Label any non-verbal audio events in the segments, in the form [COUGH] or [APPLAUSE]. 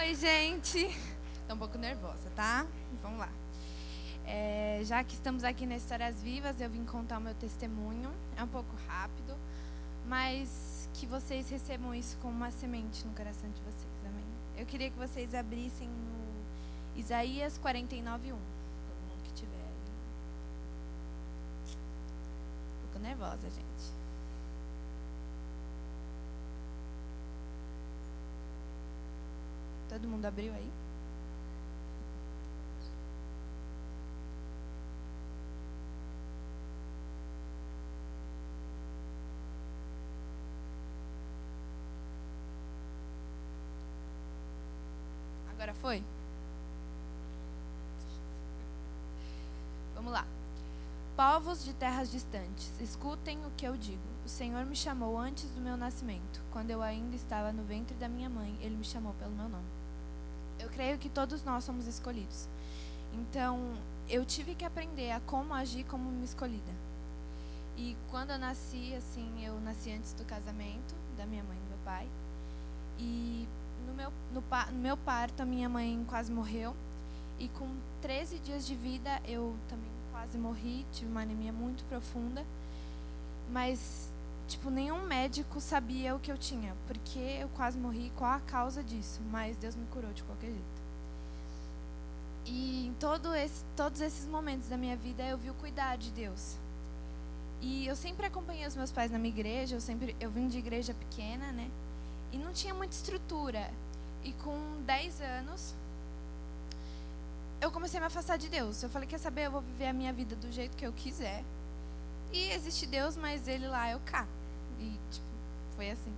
Oi, gente. Tô um pouco nervosa, tá? Vamos lá. É, já que estamos aqui na Histórias Vivas, eu vim contar o meu testemunho. É um pouco rápido, mas que vocês recebam isso como uma semente no coração de vocês, amém? Eu queria que vocês abrissem no Isaías 49, 1. Todo mundo que tiver aí. Um pouco nervosa, gente. Todo mundo abriu aí? Agora foi? Vamos lá. Povos de terras distantes, escutem o que eu digo. O Senhor me chamou antes do meu nascimento. Quando eu ainda estava no ventre da minha mãe, ele me chamou pelo meu nome. Eu creio que todos nós somos escolhidos. Então, eu tive que aprender a como agir como uma escolhida. E quando eu nasci, assim, eu nasci antes do casamento da minha mãe e do meu pai. E no meu, no, no meu parto, a minha mãe quase morreu. E com 13 dias de vida, eu também quase morri. Tive uma anemia muito profunda. Mas, tipo, nenhum médico sabia o que eu tinha. Porque eu quase morri, qual a causa disso. Mas Deus me curou de qualquer jeito. E em todo esse, todos esses momentos da minha vida, eu vi o cuidar de Deus. E eu sempre acompanhei os meus pais na minha igreja. Eu, sempre, eu vim de igreja pequena, né? E não tinha muita estrutura. E com 10 anos, eu comecei a me afastar de Deus. Eu falei, quer saber, eu vou viver a minha vida do jeito que eu quiser. E existe Deus, mas ele lá, eu cá. E, tipo, foi assim.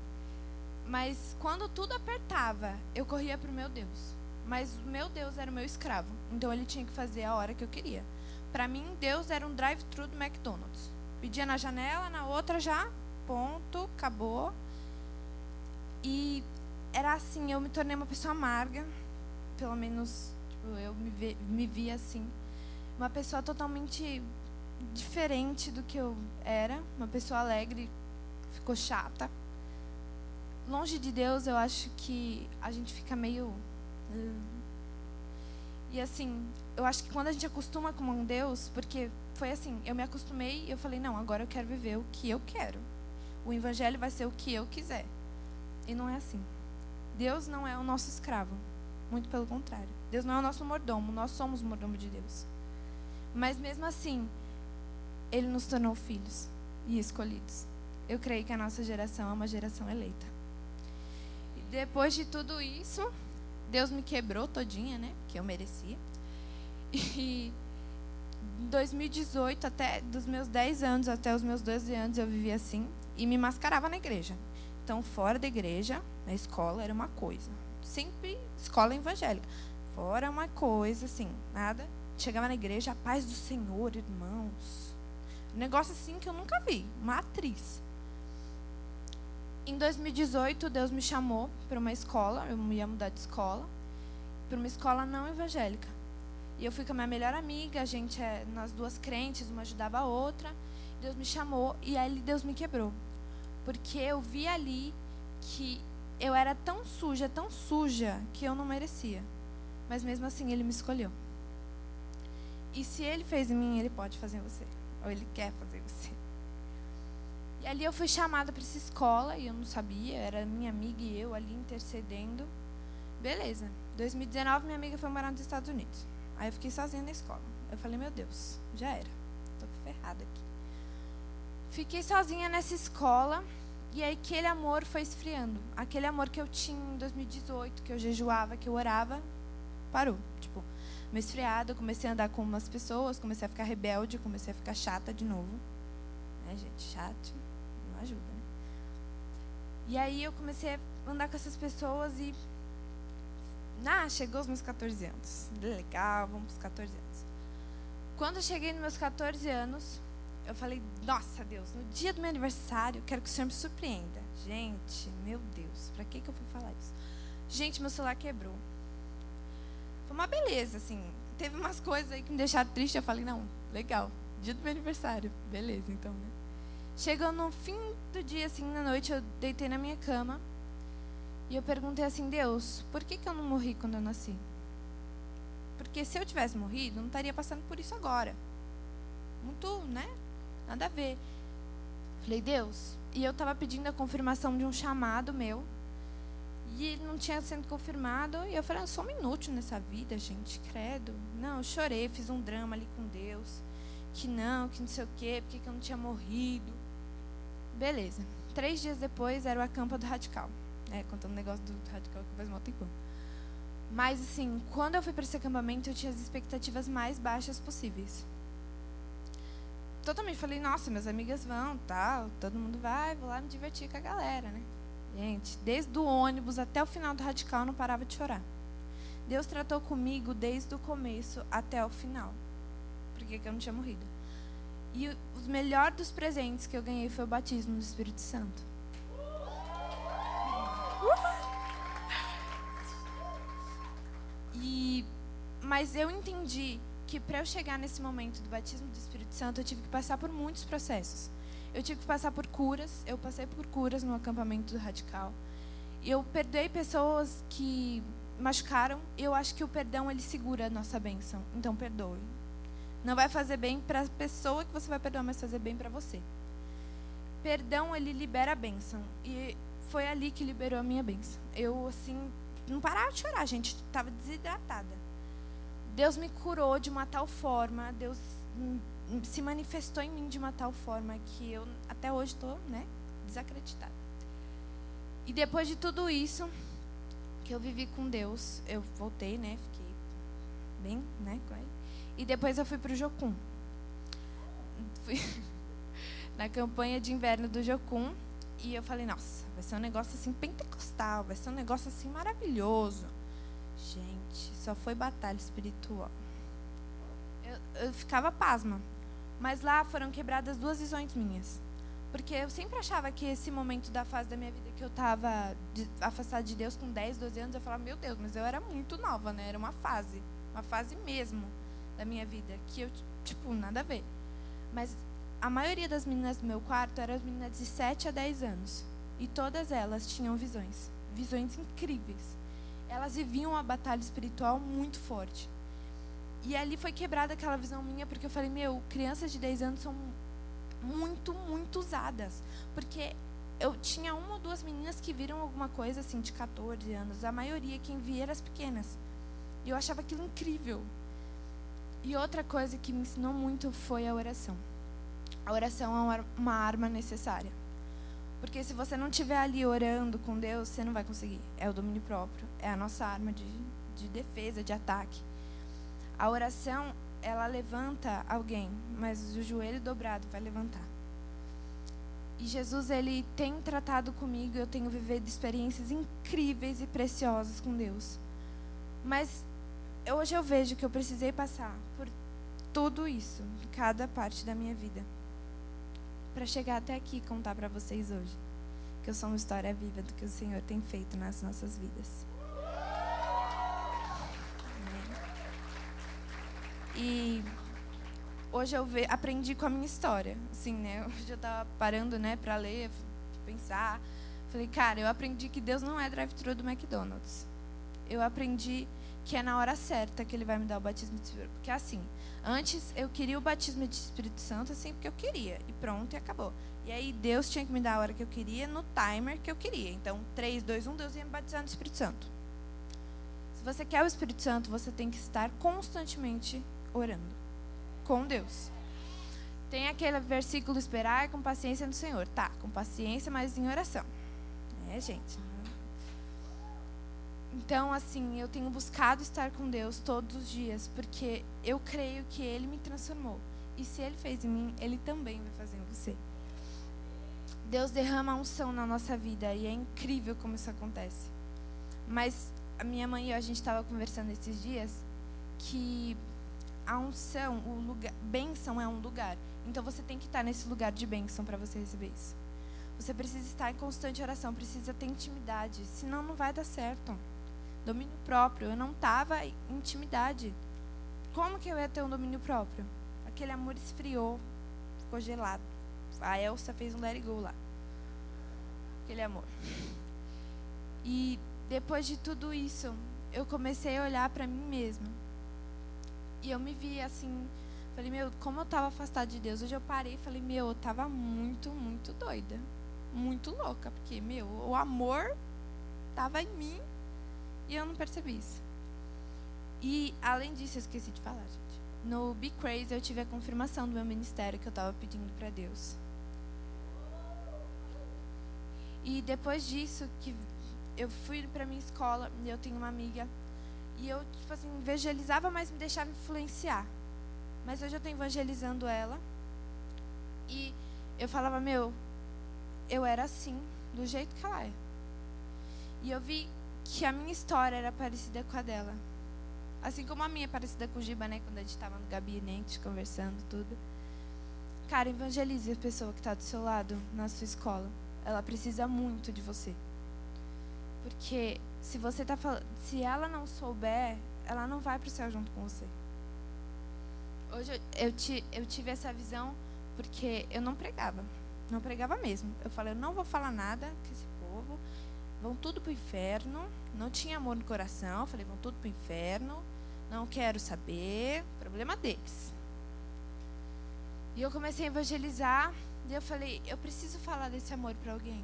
Mas quando tudo apertava, eu corria pro meu Deus. Mas o meu Deus era o meu escravo. Então ele tinha que fazer a hora que eu queria. Para mim, Deus era um drive-thru do McDonald's. Pedia na janela, na outra já, ponto, acabou. E era assim, eu me tornei uma pessoa amarga, pelo menos tipo, eu me, vi, me via assim. Uma pessoa totalmente diferente do que eu era, uma pessoa alegre, ficou chata. Longe de Deus, eu acho que a gente fica meio. E assim, eu acho que quando a gente acostuma com um Deus, porque foi assim, eu me acostumei e eu falei, não, agora eu quero viver o que eu quero. O evangelho vai ser o que eu quiser. E não é assim. Deus não é o nosso escravo. Muito pelo contrário. Deus não é o nosso mordomo. Nós somos o mordomo de Deus. Mas mesmo assim, Ele nos tornou filhos e escolhidos. Eu creio que a nossa geração é uma geração eleita. E depois de tudo isso, Deus me quebrou todinha, né? Que eu merecia. [LAUGHS] E em 2018, até dos meus 10 anos até os meus 12 anos, eu vivia assim e me mascarava na igreja. Então, fora da igreja, na escola, era uma coisa. Sempre escola evangélica. Fora uma coisa, assim, nada. Chegava na igreja, a paz do Senhor, irmãos. Um negócio assim que eu nunca vi. Uma atriz. Em 2018, Deus me chamou para uma escola. Eu ia mudar de escola. Para uma escola não evangélica. E eu fui com a minha melhor amiga. A gente é, nós duas crentes, uma ajudava a outra. Deus me chamou e aí Deus me quebrou. Porque eu vi ali que eu era tão suja, tão suja, que eu não merecia. Mas mesmo assim, ele me escolheu. E se ele fez em mim, ele pode fazer em você. Ou ele quer fazer em você. E ali eu fui chamada para essa escola e eu não sabia, era minha amiga e eu ali intercedendo. Beleza. 2019 minha amiga foi morar nos Estados Unidos. Aí eu fiquei sozinha na escola. Eu falei, meu Deus, já era. Tô ferrada aqui. Fiquei sozinha nessa escola e aí aquele amor foi esfriando. Aquele amor que eu tinha em 2018, que eu jejuava, que eu orava, parou. Tipo, me esfriada, comecei a andar com umas pessoas, comecei a ficar rebelde, comecei a ficar chata de novo. Né, gente? Chato ajuda, né? E aí eu comecei a andar com essas pessoas e. Ah, chegou os meus 14 anos. Legal, vamos para os 14 anos. Quando eu cheguei nos meus 14 anos, eu falei, nossa Deus, no dia do meu aniversário, quero que o Senhor me surpreenda. Gente, meu Deus, para que, que eu fui falar isso? Gente, meu celular quebrou. Foi uma beleza, assim. Teve umas coisas aí que me deixaram triste. Eu falei, não, legal, dia do meu aniversário. Beleza, então, né? Chegou no fim do dia, assim, na noite, eu deitei na minha cama. E eu perguntei assim, Deus, por que, que eu não morri quando eu nasci? Porque se eu tivesse morrido, não estaria passando por isso agora. Muito, né? Nada a ver. Falei, Deus, e eu estava pedindo a confirmação de um chamado meu. E ele não tinha sido confirmado. E eu falei, eu sou um inútil nessa vida, gente, credo. Não, eu chorei, fiz um drama ali com Deus. Que não, que não sei o quê, porque que eu não tinha morrido. Beleza. Três dias depois era o acampa do Radical. É, contando o negócio do Radical que faz mal tempo. Mas, assim, quando eu fui para esse acampamento, eu tinha as expectativas mais baixas possíveis. Totalmente falei, nossa, minhas amigas vão, tal, todo mundo vai, vou lá me divertir com a galera, né? Gente, desde o ônibus até o final do radical, eu não parava de chorar. Deus tratou comigo desde o começo até o final. Porque eu não tinha morrido. E o melhor dos presentes que eu ganhei foi o batismo do Espírito Santo. E, mas eu entendi que para eu chegar nesse momento do batismo do Espírito Santo, eu tive que passar por muitos processos. Eu tive que passar por curas, eu passei por curas no acampamento do Radical. Eu perdoei pessoas que machucaram, eu acho que o perdão ele segura a nossa bênção. Então perdoe. Não vai fazer bem para a pessoa que você vai perdoar, mas fazer bem para você. Perdão ele libera a bênção. E foi ali que liberou a minha bênção. Eu assim não parava de chorar, gente, estava desidratada. Deus me curou de uma tal forma, Deus se manifestou em mim de uma tal forma que eu até hoje estou, né, desacreditada. E depois de tudo isso que eu vivi com Deus, eu voltei, né, fiquei bem, né, com ele. E depois eu fui para o Jocum. Fui [LAUGHS] na campanha de inverno do Jocum e eu falei, nossa, vai ser um negócio assim pentecostal, vai ser um negócio assim maravilhoso. Gente, só foi batalha espiritual. Eu, eu ficava pasma. Mas lá foram quebradas duas visões minhas. Porque eu sempre achava que esse momento da fase da minha vida que eu estava afastada de Deus com 10, 12 anos, eu falava, meu Deus, mas eu era muito nova, né? Era uma fase, uma fase mesmo da minha vida, que eu, tipo, nada a ver. Mas a maioria das meninas do meu quarto eram as meninas de 7 a 10 anos. E todas elas tinham visões, visões incríveis. Elas viviam uma batalha espiritual muito forte. E ali foi quebrada aquela visão minha, porque eu falei, meu, crianças de 10 anos são muito, muito usadas. Porque eu tinha uma ou duas meninas que viram alguma coisa assim de 14 anos. A maioria quem via era as pequenas. E eu achava aquilo incrível. E outra coisa que me ensinou muito foi a oração. A oração é uma arma necessária. Porque se você não estiver ali orando com Deus, você não vai conseguir. É o domínio próprio. É a nossa arma de, de defesa, de ataque. A oração, ela levanta alguém, mas o joelho dobrado vai levantar. E Jesus, ele tem tratado comigo, eu tenho vivido experiências incríveis e preciosas com Deus. Mas hoje eu vejo que eu precisei passar por tudo isso, cada parte da minha vida, para chegar até aqui e contar para vocês hoje que eu sou uma história viva do que o Senhor tem feito nas nossas vidas. E hoje eu ve, aprendi com a minha história, assim, né? Hoje eu estava parando, né, para ler, pensar. Falei, cara, eu aprendi que Deus não é drive-thru do McDonald's. Eu aprendi que é na hora certa que ele vai me dar o batismo de Espírito. Porque assim, antes eu queria o batismo de Espírito Santo assim porque eu queria. E pronto, e acabou. E aí Deus tinha que me dar a hora que eu queria, no timer que eu queria. Então, 3, 2, 1, Deus ia me batizar no Espírito Santo. Se você quer o Espírito Santo, você tem que estar constantemente orando com Deus. Tem aquele versículo esperar com paciência no Senhor. Tá, com paciência, mas em oração. É, gente. Então, assim, eu tenho buscado estar com Deus todos os dias, porque eu creio que Ele me transformou. E se Ele fez em mim, Ele também vai fazer em você. Deus derrama unção na nossa vida e é incrível como isso acontece. Mas a minha mãe e eu, a gente estava conversando esses dias que a unção, o lugar, bênção é um lugar. Então você tem que estar nesse lugar de bênção para você receber isso. Você precisa estar em constante oração, precisa ter intimidade, senão não vai dar certo. Domínio próprio, eu não estava em intimidade. Como que eu ia ter um domínio próprio? Aquele amor esfriou, ficou gelado. A Elsa fez um let it go lá. Aquele amor. E depois de tudo isso, eu comecei a olhar para mim mesma. E eu me vi assim, falei, meu, como eu estava afastada de Deus. Hoje eu parei e falei, meu, eu estava muito, muito doida. Muito louca, porque, meu, o amor estava em mim e eu não percebi isso. E, além disso, eu esqueci de falar, gente. No Be Crazy, eu tive a confirmação do meu ministério que eu estava pedindo para Deus. E depois disso, que eu fui para minha escola, e eu tenho uma amiga, e eu, tipo assim, evangelizava, mas me deixava influenciar. Mas hoje eu estou evangelizando ela. E eu falava, meu, eu era assim, do jeito que ela é. E eu vi que a minha história era parecida com a dela. Assim como a minha é parecida com o Giba, né? Quando a gente estava no gabinete conversando, tudo. Cara, evangelize a pessoa que está do seu lado na sua escola. Ela precisa muito de você. Porque se você tá falando, se ela não souber, ela não vai para o céu junto com você. Hoje eu, eu, eu tive essa visão porque eu não pregava. Não pregava mesmo. Eu falei, eu não vou falar nada com esse povo. Vão tudo para o inferno. Não tinha amor no coração. Falei, vão tudo para o inferno. Não quero saber. Problema deles. E eu comecei a evangelizar. E eu falei, eu preciso falar desse amor para alguém.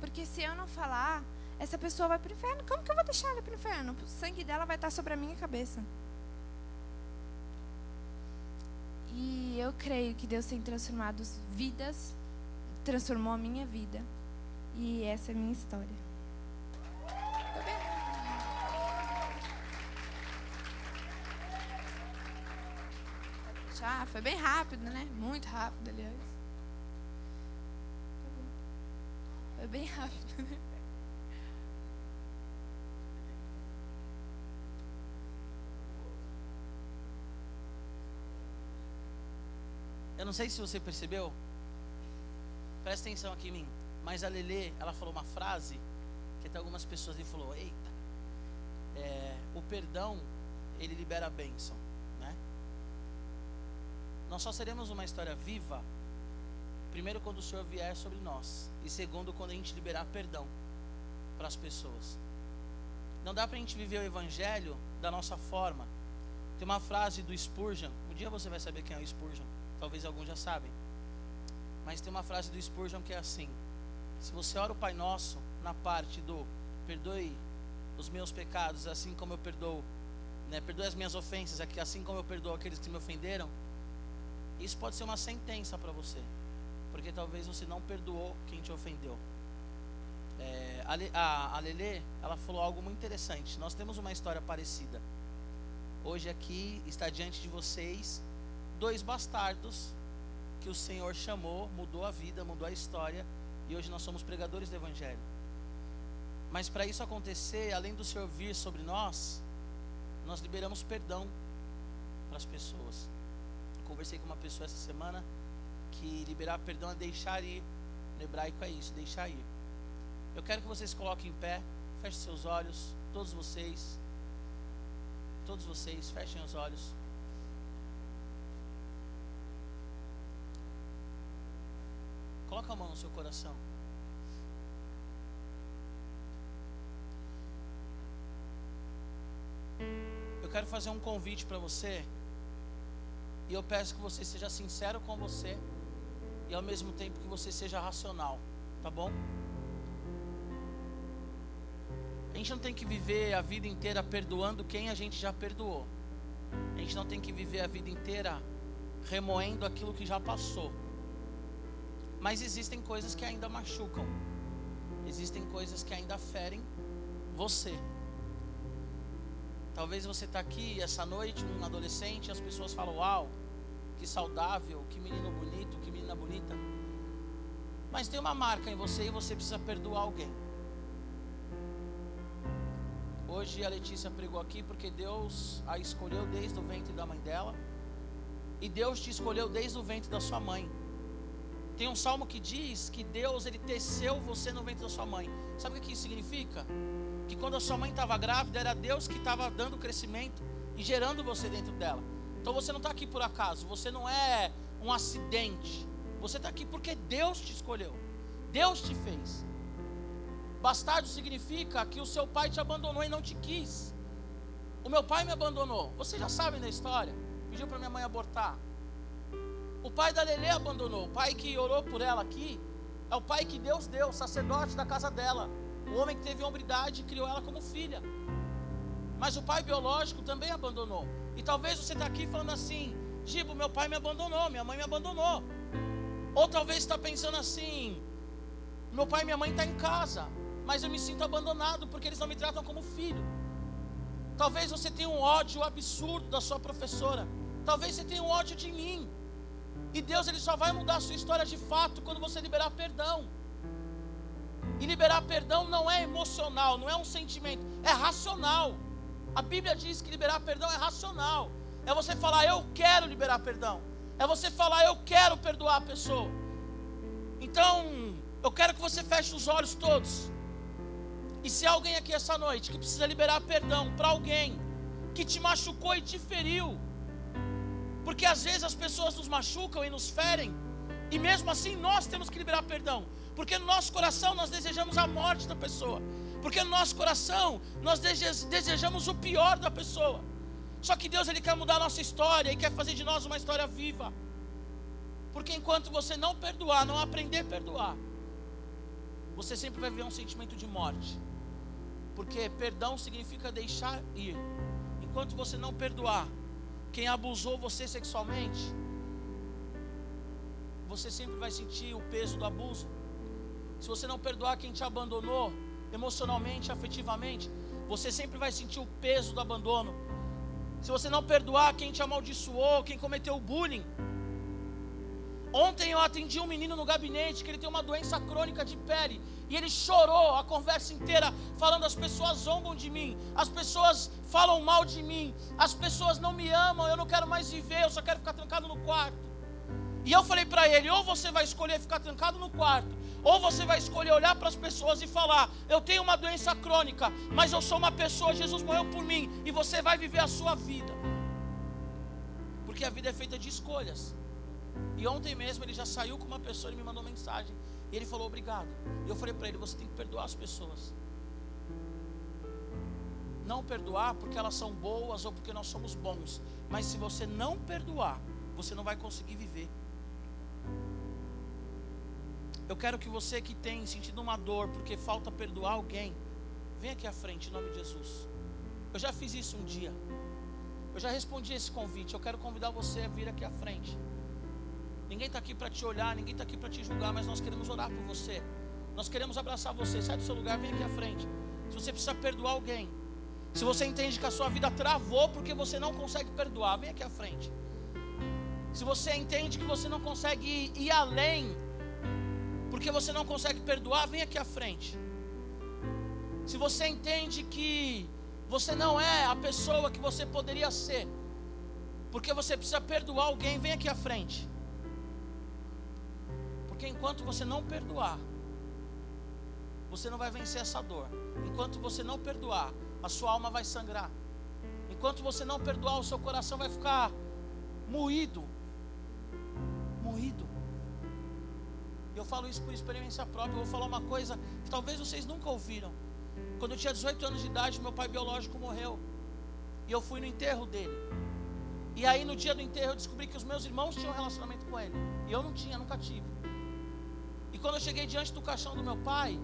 Porque se eu não falar, essa pessoa vai para o inferno. Como que eu vou deixar ela para o inferno? O sangue dela vai estar sobre a minha cabeça. E eu creio que Deus tem transformado vidas transformou a minha vida. E essa é a minha história. Já, foi bem rápido, né? Muito rápido, aliás. Foi bem rápido, né? Eu não sei se você percebeu, Presta atenção aqui em mim. Mas a Lele, ela falou uma frase que até algumas pessoas lhe falou: Eita, é, o perdão ele libera a bênção? Nós só seremos uma história viva. Primeiro, quando o Senhor vier sobre nós, e segundo, quando a gente liberar perdão para as pessoas. Não dá para a gente viver o Evangelho da nossa forma. Tem uma frase do Spurgeon. Um dia você vai saber quem é o Spurgeon. Talvez alguns já sabem. Mas tem uma frase do Spurgeon que é assim: Se você ora o Pai Nosso na parte do perdoe os meus pecados, assim como eu perdoo, né, perdoe as minhas ofensas, assim como eu perdoo aqueles que me ofenderam, isso pode ser uma sentença para você, porque talvez você não perdoou quem te ofendeu. É, a, a Lelê, ela falou algo muito interessante. Nós temos uma história parecida. Hoje aqui está diante de vocês dois bastardos que o Senhor chamou, mudou a vida, mudou a história, e hoje nós somos pregadores do Evangelho. Mas para isso acontecer, além do Senhor vir sobre nós, nós liberamos perdão para as pessoas. Conversei com uma pessoa essa semana que liberar perdão é deixar ir. No hebraico é isso, deixar ir. Eu quero que vocês coloquem em pé, fechem seus olhos, todos vocês. Todos vocês, fechem os olhos. Coloca a mão no seu coração. Eu quero fazer um convite para você. E eu peço que você seja sincero com você. E ao mesmo tempo que você seja racional. Tá bom? A gente não tem que viver a vida inteira perdoando quem a gente já perdoou. A gente não tem que viver a vida inteira remoendo aquilo que já passou. Mas existem coisas que ainda machucam. Existem coisas que ainda ferem você. Talvez você está aqui essa noite, um adolescente, e as pessoas falam: Uau, que saudável, que menino bonito, que menina bonita. Mas tem uma marca em você e você precisa perdoar alguém. Hoje a Letícia pregou aqui porque Deus a escolheu desde o ventre da mãe dela. E Deus te escolheu desde o ventre da sua mãe. Tem um salmo que diz que Deus ele teceu você no ventre da sua mãe. Sabe o que isso significa? Que quando a sua mãe estava grávida, era Deus que estava dando crescimento e gerando você dentro dela. Então você não está aqui por acaso, você não é um acidente. Você está aqui porque Deus te escolheu, Deus te fez. Bastardo significa que o seu pai te abandonou e não te quis. O meu pai me abandonou. Vocês já sabem da história. Pediu para minha mãe abortar. O pai da Lele abandonou. O pai que orou por ela aqui é o pai que Deus deu, sacerdote da casa dela. O homem que teve hombridade criou ela como filha. Mas o pai biológico também abandonou. E talvez você está aqui falando assim: Gibo, meu pai me abandonou, minha mãe me abandonou. Ou talvez está pensando assim: meu pai e minha mãe estão tá em casa, mas eu me sinto abandonado porque eles não me tratam como filho. Talvez você tenha um ódio absurdo da sua professora. Talvez você tenha um ódio de mim. E Deus ele só vai mudar a sua história de fato quando você liberar perdão. E liberar perdão não é emocional, não é um sentimento, é racional. A Bíblia diz que liberar perdão é racional. É você falar, eu quero liberar perdão. É você falar, eu quero perdoar a pessoa. Então, eu quero que você feche os olhos todos. E se alguém aqui essa noite que precisa liberar perdão para alguém que te machucou e te feriu, porque às vezes as pessoas nos machucam e nos ferem, e mesmo assim nós temos que liberar perdão, porque no nosso coração nós desejamos a morte da pessoa, porque no nosso coração nós desejamos o pior da pessoa. Só que Deus ele quer mudar a nossa história e quer fazer de nós uma história viva. Porque enquanto você não perdoar, não aprender a perdoar, você sempre vai viver um sentimento de morte. Porque perdão significa deixar ir. Enquanto você não perdoar quem abusou você sexualmente, você sempre vai sentir o peso do abuso. Se você não perdoar quem te abandonou emocionalmente, afetivamente, você sempre vai sentir o peso do abandono se você não perdoar quem te amaldiçoou, quem cometeu bullying. Ontem eu atendi um menino no gabinete que ele tem uma doença crônica de pele e ele chorou a conversa inteira falando as pessoas zombam de mim, as pessoas falam mal de mim, as pessoas não me amam, eu não quero mais viver, eu só quero ficar trancado no quarto. E eu falei para ele: ou você vai escolher ficar trancado no quarto, ou você vai escolher olhar para as pessoas e falar: eu tenho uma doença crônica, mas eu sou uma pessoa, Jesus morreu por mim, e você vai viver a sua vida. Porque a vida é feita de escolhas. E ontem mesmo ele já saiu com uma pessoa e me mandou mensagem. E ele falou obrigado. E eu falei para ele: você tem que perdoar as pessoas. Não perdoar porque elas são boas ou porque nós somos bons. Mas se você não perdoar, você não vai conseguir viver. Eu quero que você que tem sentido uma dor porque falta perdoar alguém, venha aqui à frente em nome de Jesus. Eu já fiz isso um dia. Eu já respondi esse convite. Eu quero convidar você a vir aqui à frente. Ninguém está aqui para te olhar, ninguém está aqui para te julgar, mas nós queremos orar por você. Nós queremos abraçar você. Sai do seu lugar, vem aqui à frente. Se você precisa perdoar alguém, se você entende que a sua vida travou porque você não consegue perdoar, vem aqui à frente. Se você entende que você não consegue ir além porque você não consegue perdoar, vem aqui à frente. Se você entende que você não é a pessoa que você poderia ser, porque você precisa perdoar alguém, vem aqui à frente. Porque enquanto você não perdoar, você não vai vencer essa dor. Enquanto você não perdoar, a sua alma vai sangrar. Enquanto você não perdoar, o seu coração vai ficar moído. Moído eu falo isso por experiência própria. Eu vou falar uma coisa que talvez vocês nunca ouviram. Quando eu tinha 18 anos de idade, meu pai biológico morreu. E eu fui no enterro dele. E aí no dia do enterro eu descobri que os meus irmãos tinham um relacionamento com ele. E eu não tinha, nunca tive. E quando eu cheguei diante do caixão do meu pai,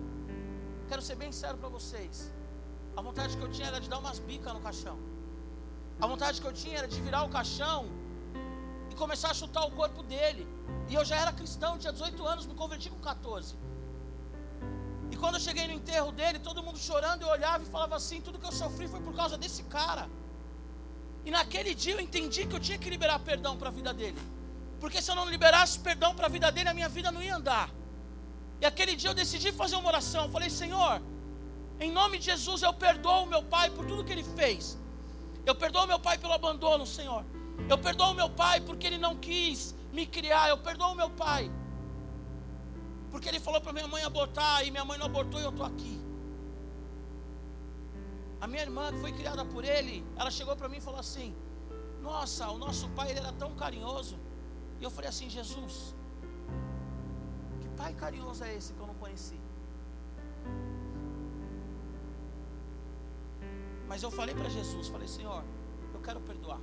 quero ser bem sério para vocês. A vontade que eu tinha era de dar umas bicas no caixão. A vontade que eu tinha era de virar o caixão e começar a chutar o corpo dele. E eu já era cristão, tinha 18 anos, me converti com 14. E quando eu cheguei no enterro dele, todo mundo chorando, eu olhava e falava assim: tudo que eu sofri foi por causa desse cara. E naquele dia eu entendi que eu tinha que liberar perdão para a vida dele. Porque se eu não liberasse perdão para a vida dele, a minha vida não ia andar. E aquele dia eu decidi fazer uma oração. Falei, Senhor, em nome de Jesus eu perdoo meu pai por tudo que ele fez. Eu perdoo meu pai pelo abandono, Senhor. Eu perdoo meu pai porque ele não quis me criar. Eu perdoo meu pai. Porque ele falou para minha mãe abortar e minha mãe não abortou e eu estou aqui. A minha irmã, que foi criada por ele, ela chegou para mim e falou assim: Nossa, o nosso pai ele era tão carinhoso. E eu falei assim: Jesus, que pai carinhoso é esse que eu não conheci? Mas eu falei para Jesus, falei, Senhor, eu quero perdoar.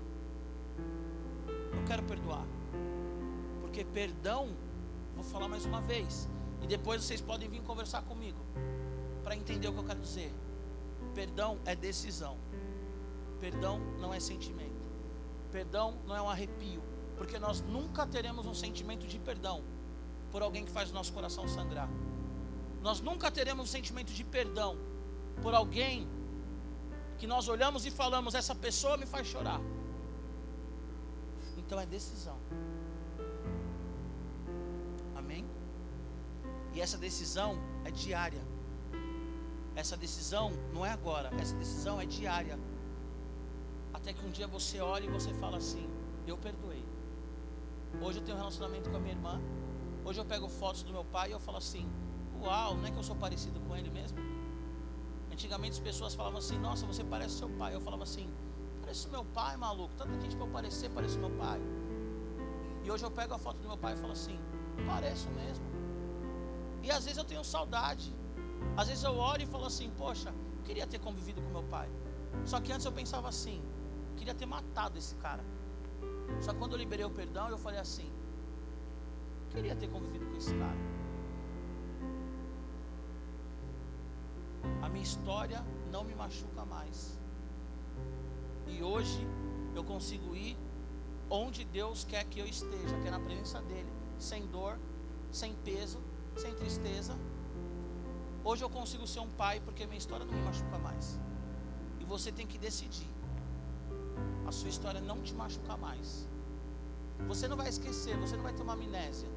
Eu quero perdoar. Porque perdão, vou falar mais uma vez, e depois vocês podem vir conversar comigo para entender o que eu quero dizer. Perdão é decisão. Perdão não é sentimento. Perdão não é um arrepio, porque nós nunca teremos um sentimento de perdão por alguém que faz o nosso coração sangrar. Nós nunca teremos um sentimento de perdão por alguém que nós olhamos e falamos: essa pessoa me faz chorar. Então é decisão. Amém? E essa decisão é diária. Essa decisão não é agora, essa decisão é diária. Até que um dia você olha e você fala assim: Eu perdoei. Hoje eu tenho um relacionamento com a minha irmã. Hoje eu pego fotos do meu pai e eu falo assim: Uau, não é que eu sou parecido com ele mesmo? Antigamente as pessoas falavam assim: Nossa, você parece seu pai. Eu falava assim: Parece meu pai, maluco. Tanta gente para eu parecer, parece meu pai. E hoje eu pego a foto do meu pai e falo assim: Pareço mesmo. E às vezes eu tenho saudade. Às vezes eu olho e falo assim: Poxa, queria ter convivido com meu pai. Só que antes eu pensava assim: Queria ter matado esse cara. Só que quando eu liberei o perdão, eu falei assim: Queria ter convivido com esse cara. A minha história não me machuca mais. E hoje eu consigo ir onde Deus quer que eu esteja, que é na presença dEle, sem dor, sem peso, sem tristeza. Hoje eu consigo ser um pai porque minha história não me machuca mais. E você tem que decidir. A sua história não te machuca mais. Você não vai esquecer, você não vai ter uma amnésia.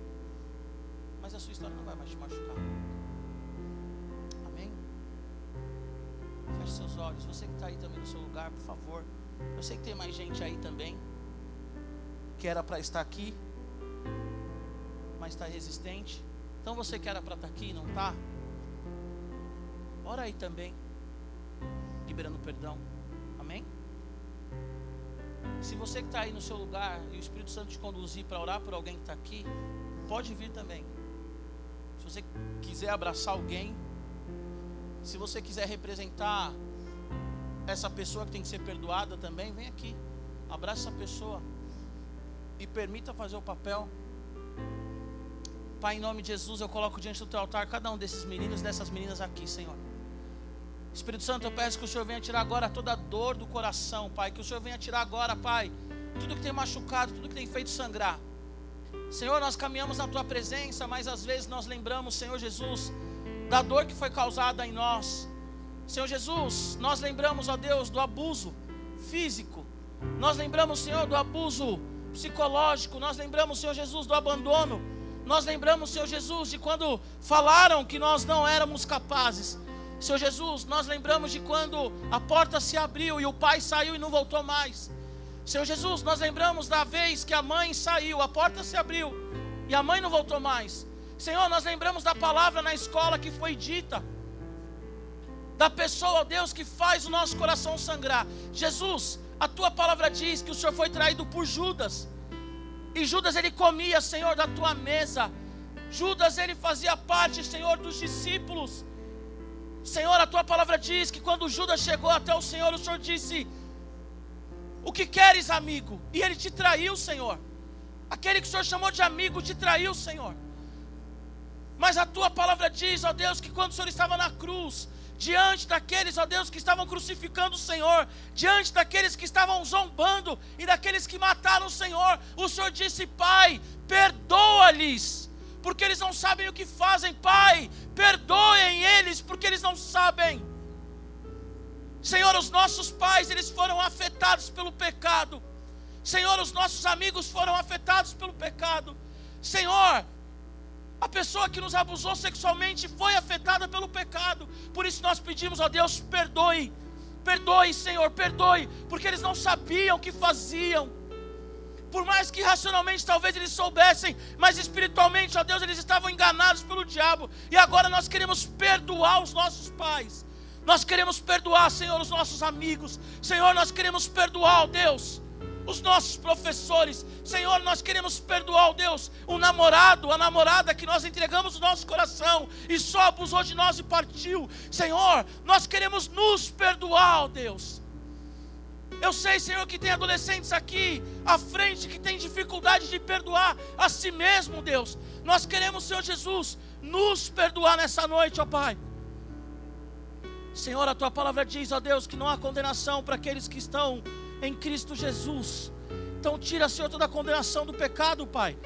Mas a sua história não vai mais te machucar. Amém? Feche seus olhos. Você que está aí também no seu lugar, por favor. Eu sei que tem mais gente aí também. Que era para estar aqui. Mas está resistente. Então você que era para estar aqui e não está. Ora aí também. Liberando perdão. Amém? Se você que está aí no seu lugar e o Espírito Santo te conduzir para orar por alguém que está aqui, pode vir também. Se você quiser abraçar alguém, se você quiser representar essa pessoa que tem que ser perdoada também, vem aqui. Abraça essa pessoa e permita fazer o papel. Pai, em nome de Jesus, eu coloco diante do teu altar cada um desses meninos, dessas meninas aqui, Senhor. Espírito Santo, eu peço que o Senhor venha tirar agora toda a dor do coração, Pai. Que o Senhor venha tirar agora, Pai, tudo que tem machucado, tudo que tem feito sangrar. Senhor, nós caminhamos na tua presença, mas às vezes nós lembramos, Senhor Jesus, da dor que foi causada em nós. Senhor Jesus, nós lembramos, ó Deus, do abuso físico. Nós lembramos, Senhor, do abuso psicológico. Nós lembramos, Senhor Jesus, do abandono. Nós lembramos, Senhor Jesus, de quando falaram que nós não éramos capazes. Senhor Jesus, nós lembramos de quando a porta se abriu e o pai saiu e não voltou mais. Senhor Jesus, nós lembramos da vez que a mãe saiu, a porta se abriu e a mãe não voltou mais. Senhor, nós lembramos da palavra na escola que foi dita, da pessoa, Deus, que faz o nosso coração sangrar. Jesus, a tua palavra diz que o Senhor foi traído por Judas, e Judas ele comia, Senhor, da tua mesa. Judas ele fazia parte, Senhor, dos discípulos Senhor, a tua palavra diz que quando Judas chegou até o Senhor, o Senhor disse: O que queres, amigo? E ele te traiu, Senhor. Aquele que o Senhor chamou de amigo te traiu, Senhor. Mas a tua palavra diz, ó Deus, que quando o Senhor estava na cruz, diante daqueles, ó Deus, que estavam crucificando o Senhor, diante daqueles que estavam zombando e daqueles que mataram o Senhor, o Senhor disse: Pai, perdoa-lhes porque eles não sabem o que fazem. Pai, perdoem eles, porque eles não sabem. Senhor, os nossos pais, eles foram afetados pelo pecado. Senhor, os nossos amigos foram afetados pelo pecado. Senhor, a pessoa que nos abusou sexualmente foi afetada pelo pecado. Por isso nós pedimos a Deus, perdoe. Perdoe, Senhor, perdoe, porque eles não sabiam o que faziam por mais que racionalmente talvez eles soubessem, mas espiritualmente, ó Deus, eles estavam enganados pelo diabo. E agora nós queremos perdoar os nossos pais. Nós queremos perdoar, Senhor, os nossos amigos. Senhor, nós queremos perdoar, ó Deus, os nossos professores. Senhor, nós queremos perdoar, Deus, o namorado, a namorada que nós entregamos o nosso coração e só abusou de nós e partiu. Senhor, nós queremos nos perdoar, Deus. Eu sei, Senhor, que tem adolescentes aqui à frente que tem dificuldade de perdoar a si mesmo, Deus. Nós queremos, Senhor Jesus, nos perdoar nessa noite, ó Pai. Senhor, a tua palavra diz, ó Deus, que não há condenação para aqueles que estão em Cristo Jesus. Então, tira, Senhor, toda a condenação do pecado, Pai.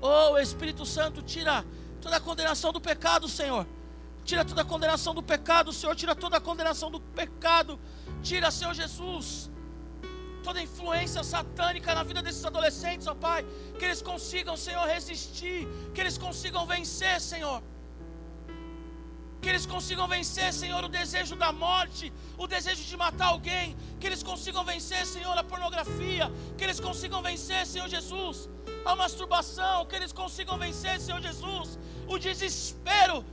Oh, Espírito Santo, tira toda a condenação do pecado, Senhor. Tira toda a condenação do pecado, Senhor. Tira toda a condenação do pecado. Tira, Senhor Jesus, toda influência satânica na vida desses adolescentes, ó Pai. Que eles consigam, Senhor, resistir. Que eles consigam vencer, Senhor. Que eles consigam vencer, Senhor, o desejo da morte, o desejo de matar alguém. Que eles consigam vencer, Senhor, a pornografia. Que eles consigam vencer, Senhor Jesus, a masturbação. Que eles consigam vencer, Senhor Jesus, o desespero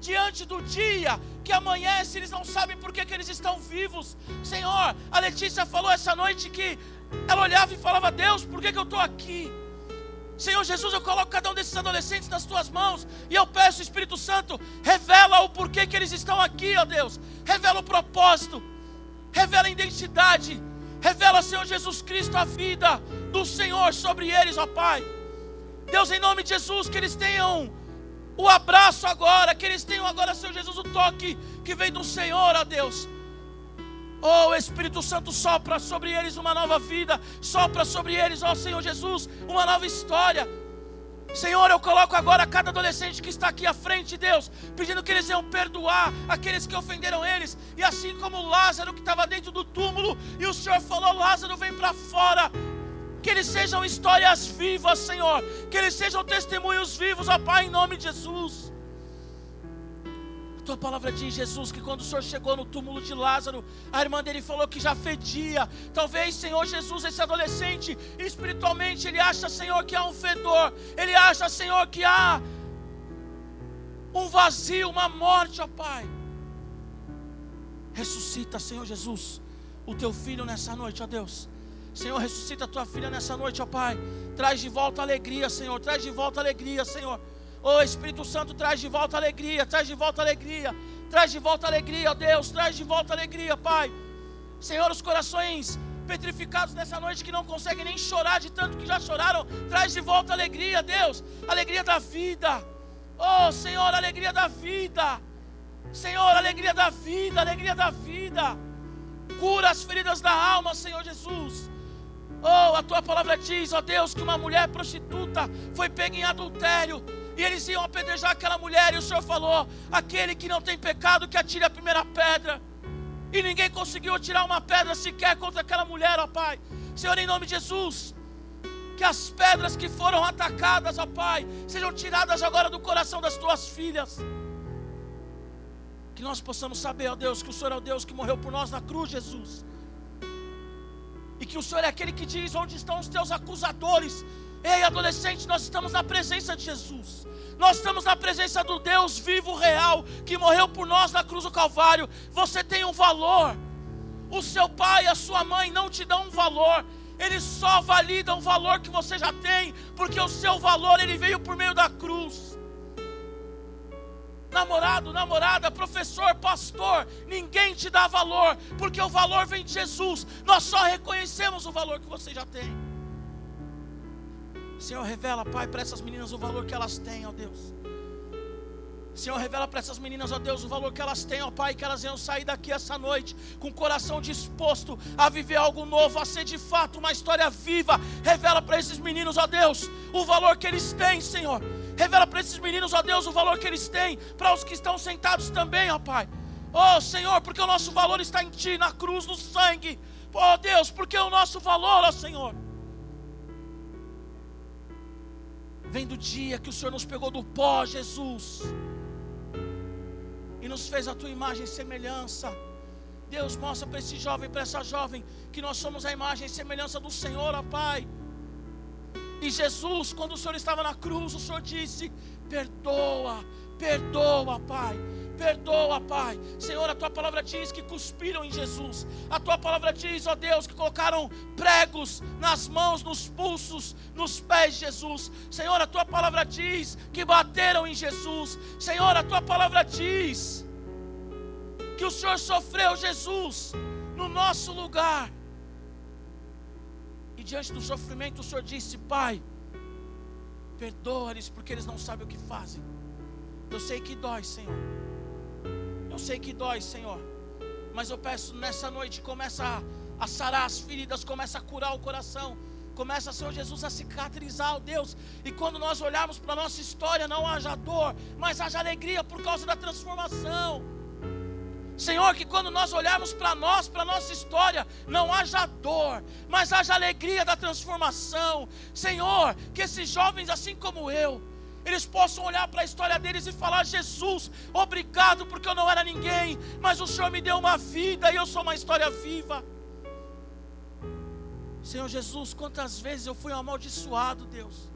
diante do dia que amanhece, eles não sabem por que, que eles estão vivos. Senhor, a Letícia falou essa noite que ela olhava e falava: Deus, por que, que eu estou aqui? Senhor Jesus, eu coloco cada um desses adolescentes nas tuas mãos e eu peço, Espírito Santo, revela o porquê que eles estão aqui, ó Deus. Revela o propósito, revela a identidade, revela, Senhor Jesus Cristo, a vida do Senhor sobre eles, ó Pai. Deus, em nome de Jesus, que eles tenham o abraço agora, que eles tenham agora, Senhor Jesus, o toque que vem do Senhor, ó Deus. Oh, Espírito Santo, sopra sobre eles uma nova vida, sopra sobre eles, ó Senhor Jesus, uma nova história. Senhor, eu coloco agora cada adolescente que está aqui à frente, Deus, pedindo que eles venham perdoar aqueles que ofenderam eles, e assim como Lázaro que estava dentro do túmulo, e o Senhor falou: Lázaro, vem para fora que eles sejam histórias vivas, Senhor, que eles sejam testemunhos vivos, ó Pai, em nome de Jesus. A tua palavra diz, Jesus, que quando o Senhor chegou no túmulo de Lázaro, a irmã dele falou que já fedia. Talvez, Senhor Jesus, esse adolescente, espiritualmente, ele acha, Senhor, que há um fedor, ele acha, Senhor, que há um vazio, uma morte, ó Pai. Ressuscita, Senhor Jesus, o teu filho nessa noite, ó Deus Senhor, ressuscita a tua filha nessa noite, ó Pai. Traz de volta alegria, Senhor. Traz de volta alegria, Senhor. Ô Espírito Santo, traz de volta alegria. Traz de volta alegria. Traz de volta alegria, Deus. Traz de volta alegria, Pai. Senhor, os corações petrificados nessa noite que não conseguem nem chorar de tanto que já choraram. Traz de volta alegria, Deus. Alegria da vida. Oh, Senhor, alegria da vida. Senhor, alegria da vida, alegria da vida. Cura as feridas da alma, Senhor Jesus. Oh, a tua palavra diz, ó oh Deus, que uma mulher prostituta foi pega em adultério. E eles iam apedrejar aquela mulher, e o Senhor falou: aquele que não tem pecado, que atire a primeira pedra. E ninguém conseguiu tirar uma pedra sequer contra aquela mulher, ó Pai. Senhor, em nome de Jesus, que as pedras que foram atacadas, ó Pai, sejam tiradas agora do coração das tuas filhas. Que nós possamos saber, ó Deus, que o Senhor é o Deus que morreu por nós na cruz, Jesus e que o Senhor é aquele que diz: Onde estão os teus acusadores? Ei, adolescente, nós estamos na presença de Jesus. Nós estamos na presença do Deus vivo, real, que morreu por nós na cruz do Calvário. Você tem um valor. O seu pai e a sua mãe não te dão um valor. Eles só validam o valor que você já tem, porque o seu valor ele veio por meio da cruz namorado, namorada, professor, pastor, ninguém te dá valor, porque o valor vem de Jesus. Nós só reconhecemos o valor que você já tem. Senhor, revela, Pai, para essas meninas o valor que elas têm, ó Deus. Senhor, revela para essas meninas, ó Deus, o valor que elas têm, ó Pai, que elas venham sair daqui essa noite com o coração disposto a viver algo novo, a ser de fato uma história viva. Revela para esses meninos, ó Deus, o valor que eles têm, Senhor. Revela para esses meninos, ó Deus, o valor que eles têm, para os que estão sentados também, ó Pai. Ó Senhor, porque o nosso valor está em Ti, na cruz, no sangue. Ó Deus, porque o nosso valor, ó Senhor, vem do dia que o Senhor nos pegou do pó, Jesus e nos fez a tua imagem e semelhança. Deus, mostra para esse jovem, para essa jovem, que nós somos a imagem e semelhança do Senhor, ó Pai. E Jesus, quando o Senhor estava na cruz, o Senhor disse: Perdoa, perdoa, Pai Perdoa, Pai. Senhor, a tua palavra diz que cuspiram em Jesus. A tua palavra diz, ó Deus, que colocaram pregos nas mãos, nos pulsos, nos pés de Jesus. Senhor, a tua palavra diz que bateram em Jesus. Senhor, a tua palavra diz que o Senhor sofreu Jesus no nosso lugar. diante do sofrimento o Senhor disse: Pai, perdoa-lhes porque eles não sabem o que fazem. Eu sei que dói, Senhor. Eu sei que dói, Senhor. Mas eu peço nessa noite, começa a, a sarar as feridas, começa a curar o coração. Começa, Senhor Jesus, a cicatrizar, ó Deus. E quando nós olharmos para a nossa história, não haja dor, mas haja alegria por causa da transformação. Senhor, que quando nós olharmos para nós, para a nossa história, não haja dor, mas haja alegria da transformação. Senhor, que esses jovens, assim como eu, eles possam olhar para a história deles e falar: Jesus, obrigado porque eu não era ninguém, mas o Senhor me deu uma vida e eu sou uma história viva. Senhor Jesus, quantas vezes eu fui amaldiçoado, Deus.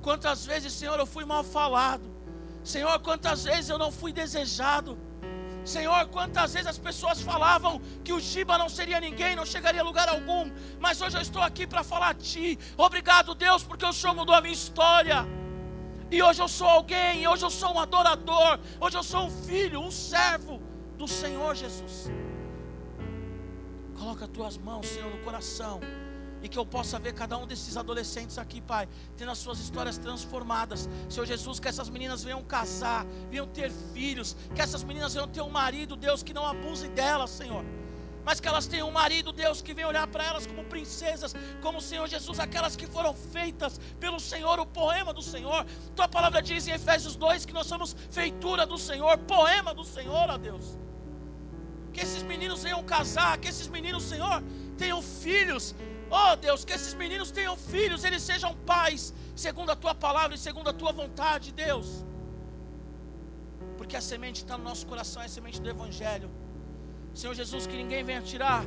Quantas vezes, Senhor, eu fui mal falado. Senhor, quantas vezes eu não fui desejado. Senhor, quantas vezes as pessoas falavam que o Giba não seria ninguém, não chegaria a lugar algum, mas hoje eu estou aqui para falar a Ti. Obrigado, Deus, porque o Senhor mudou a minha história. E hoje eu sou alguém, hoje eu sou um adorador, hoje eu sou um filho, um servo do Senhor Jesus. Coloca as tuas mãos, Senhor, no coração e que eu possa ver cada um desses adolescentes aqui, Pai, tendo as suas histórias transformadas. Senhor Jesus, que essas meninas venham casar, venham ter filhos, que essas meninas venham ter um marido, Deus, que não abuse delas, Senhor. Mas que elas tenham um marido, Deus, que venha olhar para elas como princesas, como o Senhor Jesus, aquelas que foram feitas pelo Senhor, o poema do Senhor. Tua palavra diz em Efésios 2 que nós somos feitura do Senhor, poema do Senhor, ó Deus. Que esses meninos venham casar, que esses meninos, Senhor, tenham filhos, Oh Deus, que esses meninos tenham filhos, eles sejam pais, segundo a tua palavra e segundo a tua vontade, Deus. Porque a semente está no nosso coração, é a semente do Evangelho. Senhor Jesus, que ninguém venha tirar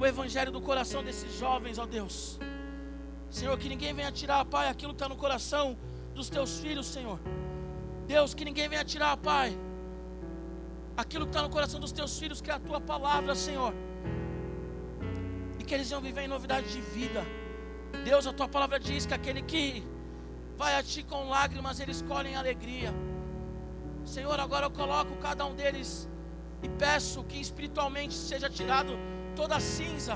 o Evangelho do coração desses jovens, ó Deus. Senhor, que ninguém venha tirar, Pai, aquilo que está no coração dos teus filhos, Senhor. Deus, que ninguém venha tirar, Pai, aquilo que está no coração dos teus filhos, que é a tua palavra, Senhor e que eles iam viver em novidade de vida. Deus, a tua palavra diz que aquele que vai a ti com lágrimas, eles colhem alegria. Senhor, agora eu coloco cada um deles e peço que espiritualmente seja tirado toda a cinza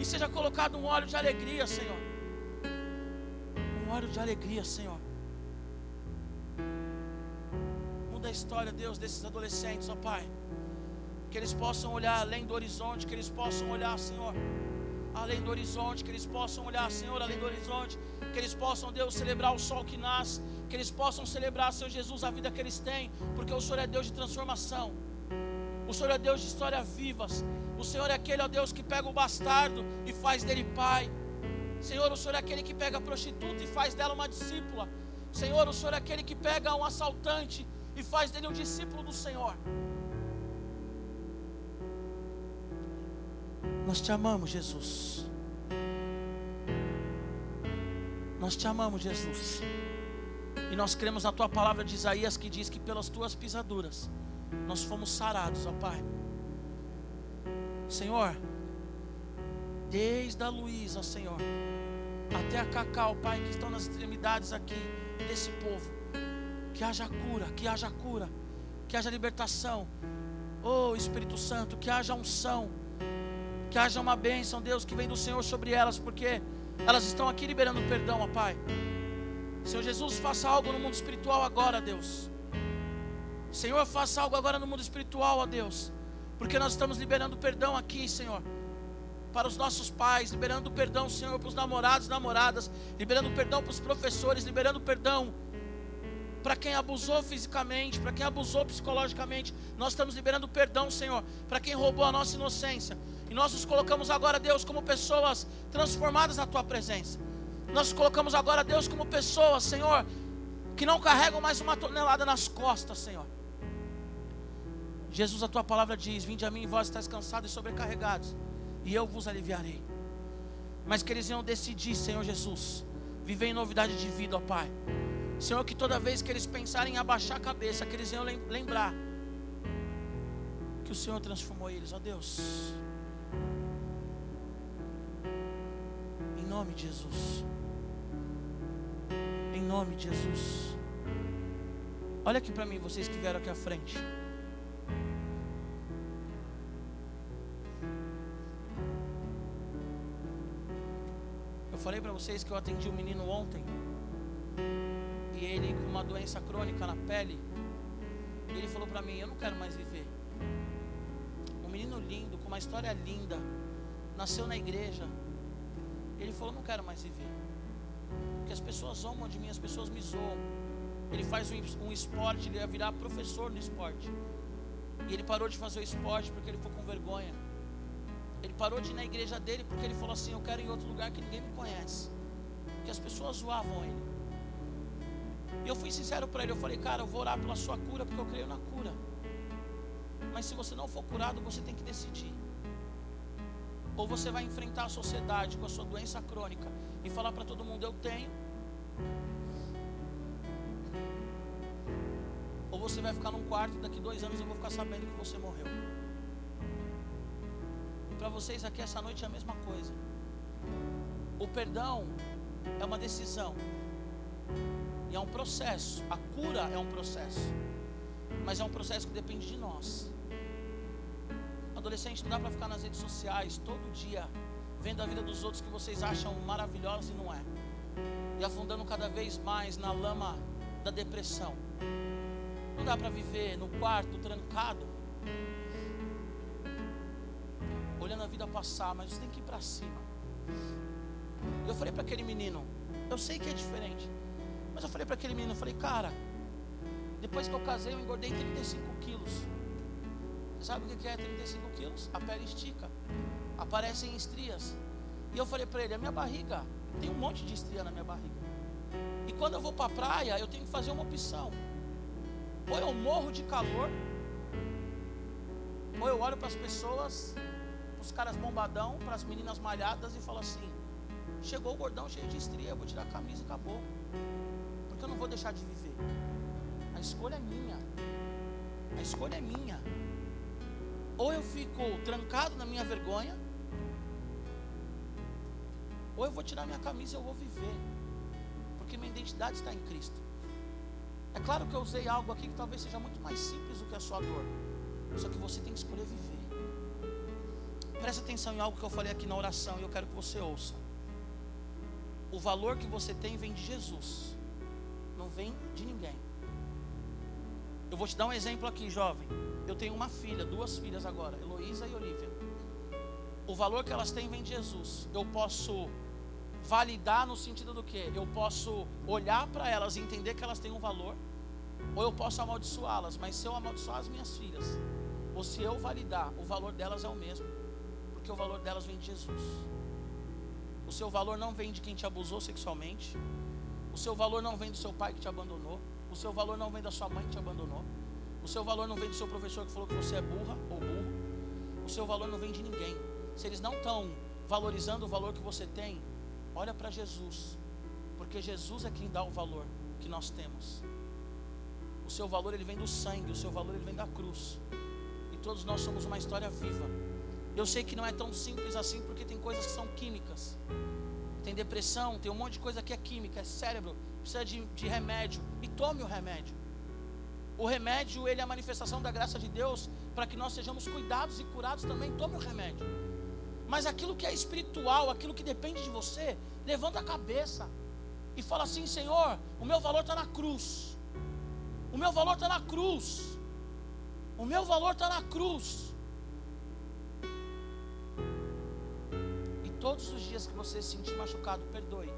e seja colocado um óleo de alegria, Senhor. Um óleo de alegria, Senhor. Muda a história, Deus, desses adolescentes, ó Pai. Que eles possam olhar além do horizonte, que eles possam olhar, Senhor além do horizonte, que eles possam olhar, Senhor, além do horizonte, que eles possam, Deus, celebrar o sol que nasce, que eles possam celebrar, Senhor Jesus, a vida que eles têm, porque o Senhor é Deus de transformação, o Senhor é Deus de histórias vivas, o Senhor é aquele, ó Deus, que pega o bastardo e faz dele pai, Senhor, o Senhor é aquele que pega a prostituta e faz dela uma discípula, Senhor, o Senhor é aquele que pega um assaltante e faz dele um discípulo do Senhor. Nós te amamos, Jesus. Nós te amamos, Jesus. E nós cremos na tua palavra de Isaías que diz que pelas tuas pisaduras nós fomos sarados, ó Pai. Senhor, desde a Luísa, Senhor, até a Cacau, Pai, que estão nas extremidades aqui desse povo, que haja cura, que haja cura, que haja libertação. Oh Espírito Santo, que haja unção que haja uma bênção, Deus, que vem do Senhor sobre elas, porque elas estão aqui liberando perdão, ó Pai. Senhor Jesus, faça algo no mundo espiritual agora, Deus. Senhor, faça algo agora no mundo espiritual, ó Deus. Porque nós estamos liberando perdão aqui, Senhor. Para os nossos pais, liberando perdão, Senhor, para os namorados, namoradas, liberando perdão para os professores, liberando perdão para quem abusou fisicamente, para quem abusou psicologicamente. Nós estamos liberando perdão, Senhor, para quem roubou a nossa inocência. E nós nos colocamos agora, Deus, como pessoas transformadas na tua presença. Nós nos colocamos agora, Deus, como pessoas, Senhor, que não carregam mais uma tonelada nas costas, Senhor. Jesus, a tua palavra diz: Vinde a mim, vós estáis cansados e sobrecarregados, e eu vos aliviarei. Mas que eles iam decidir, Senhor Jesus, viver em novidade de vida, ó Pai. Senhor, que toda vez que eles pensarem em abaixar a cabeça, que eles iam lembrar que o Senhor transformou eles, ó Deus. nome de Jesus. Em nome de Jesus. Olha aqui para mim, vocês que vieram aqui à frente. Falei para vocês que eu atendi um menino ontem. E ele com uma doença crônica na pele. E ele falou para mim: Eu não quero mais viver. Um menino lindo, com uma história linda. Nasceu na igreja. Ele falou: Não quero mais viver. Porque as pessoas zombam de mim, as pessoas me zoam. Ele faz um, um esporte, ele ia virar professor no esporte. E ele parou de fazer o esporte porque ele ficou com vergonha. Ele parou de ir na igreja dele porque ele falou assim: Eu quero ir em outro lugar que ninguém me conhece. Porque as pessoas zoavam ele. E eu fui sincero para ele: Eu falei, cara, eu vou orar pela sua cura porque eu creio na cura. Mas se você não for curado, você tem que decidir. Ou você vai enfrentar a sociedade com a sua doença crônica e falar para todo mundo: Eu tenho. Ou você vai ficar num quarto daqui dois anos eu vou ficar sabendo que você morreu vocês aqui essa noite é a mesma coisa. O perdão é uma decisão. E é um processo. A cura é um processo. Mas é um processo que depende de nós. Adolescente, não dá para ficar nas redes sociais todo dia vendo a vida dos outros que vocês acham maravilhosa e não é. E afundando cada vez mais na lama da depressão. Não dá para viver no quarto trancado passar, mas você tem que ir para cima. Eu falei para aquele menino, eu sei que é diferente, mas eu falei para aquele menino, eu falei, cara, depois que eu casei eu engordei 35 quilos. Sabe o que é 35 quilos? A pele estica, aparecem estrias. E eu falei para ele, a minha barriga, tem um monte de estria na minha barriga. E quando eu vou para a praia, eu tenho que fazer uma opção. Ou eu morro de calor, ou eu olho para as pessoas os caras bombadão, para as meninas malhadas e fala assim: chegou o gordão cheio de estria, eu vou tirar a camisa e acabou. Porque eu não vou deixar de viver. A escolha é minha. A escolha é minha. Ou eu fico trancado na minha vergonha, ou eu vou tirar minha camisa e eu vou viver. Porque minha identidade está em Cristo. É claro que eu usei algo aqui que talvez seja muito mais simples do que a sua dor. Só que você tem que escolher viver. Preste atenção em algo que eu falei aqui na oração e eu quero que você ouça. O valor que você tem vem de Jesus, não vem de ninguém. Eu vou te dar um exemplo aqui, jovem. Eu tenho uma filha, duas filhas agora, Heloísa e Olivia. O valor que elas têm vem de Jesus. Eu posso validar no sentido do que? Eu posso olhar para elas e entender que elas têm um valor, ou eu posso amaldiçoá-las. Mas se eu amaldiçoar as minhas filhas, ou se eu validar, o valor delas é o mesmo porque o valor delas vem de Jesus. O seu valor não vem de quem te abusou sexualmente. O seu valor não vem do seu pai que te abandonou. O seu valor não vem da sua mãe que te abandonou. O seu valor não vem do seu professor que falou que você é burra ou burro. O seu valor não vem de ninguém. Se eles não estão valorizando o valor que você tem, olha para Jesus. Porque Jesus é quem dá o valor que nós temos. O seu valor ele vem do sangue, o seu valor ele vem da cruz. E todos nós somos uma história viva eu sei que não é tão simples assim, porque tem coisas que são químicas. Tem depressão, tem um monte de coisa que é química, é cérebro, precisa de, de remédio. E tome o remédio. O remédio, ele é a manifestação da graça de Deus para que nós sejamos cuidados e curados também. Tome o remédio. Mas aquilo que é espiritual, aquilo que depende de você, levanta a cabeça e fala assim: Senhor, o meu valor está na cruz. O meu valor está na cruz. O meu valor está na cruz. Todos os dias que você se sentir machucado, perdoe.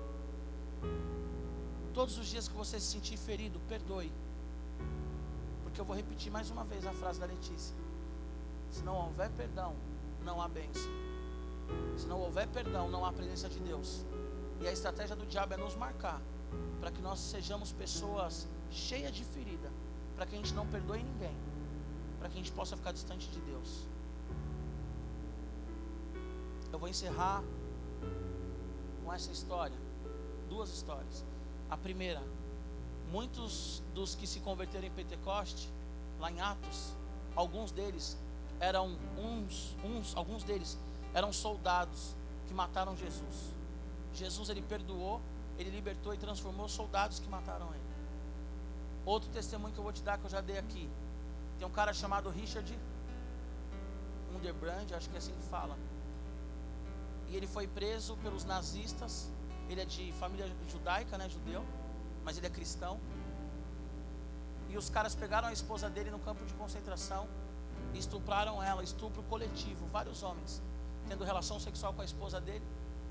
Todos os dias que você se sentir ferido, perdoe. Porque eu vou repetir mais uma vez a frase da Letícia. Se não houver perdão, não há bênção. Se não houver perdão, não há presença de Deus. E a estratégia do diabo é nos marcar para que nós sejamos pessoas cheias de ferida, para que a gente não perdoe ninguém, para que a gente possa ficar distante de Deus. Eu vou encerrar com essa história. Duas histórias. A primeira, muitos dos que se converteram em Pentecoste, lá em Atos, alguns deles eram uns, uns, alguns deles eram soldados que mataram Jesus. Jesus ele perdoou, ele libertou e transformou soldados que mataram ele. Outro testemunho que eu vou te dar que eu já dei aqui. Tem um cara chamado Richard Underbrand, acho que é assim que fala e ele foi preso pelos nazistas Ele é de família judaica, né? Judeu. Mas ele é cristão. E os caras pegaram a esposa dele no campo de concentração e estupraram ela, estupro coletivo, vários homens, tendo relação sexual com a esposa dele,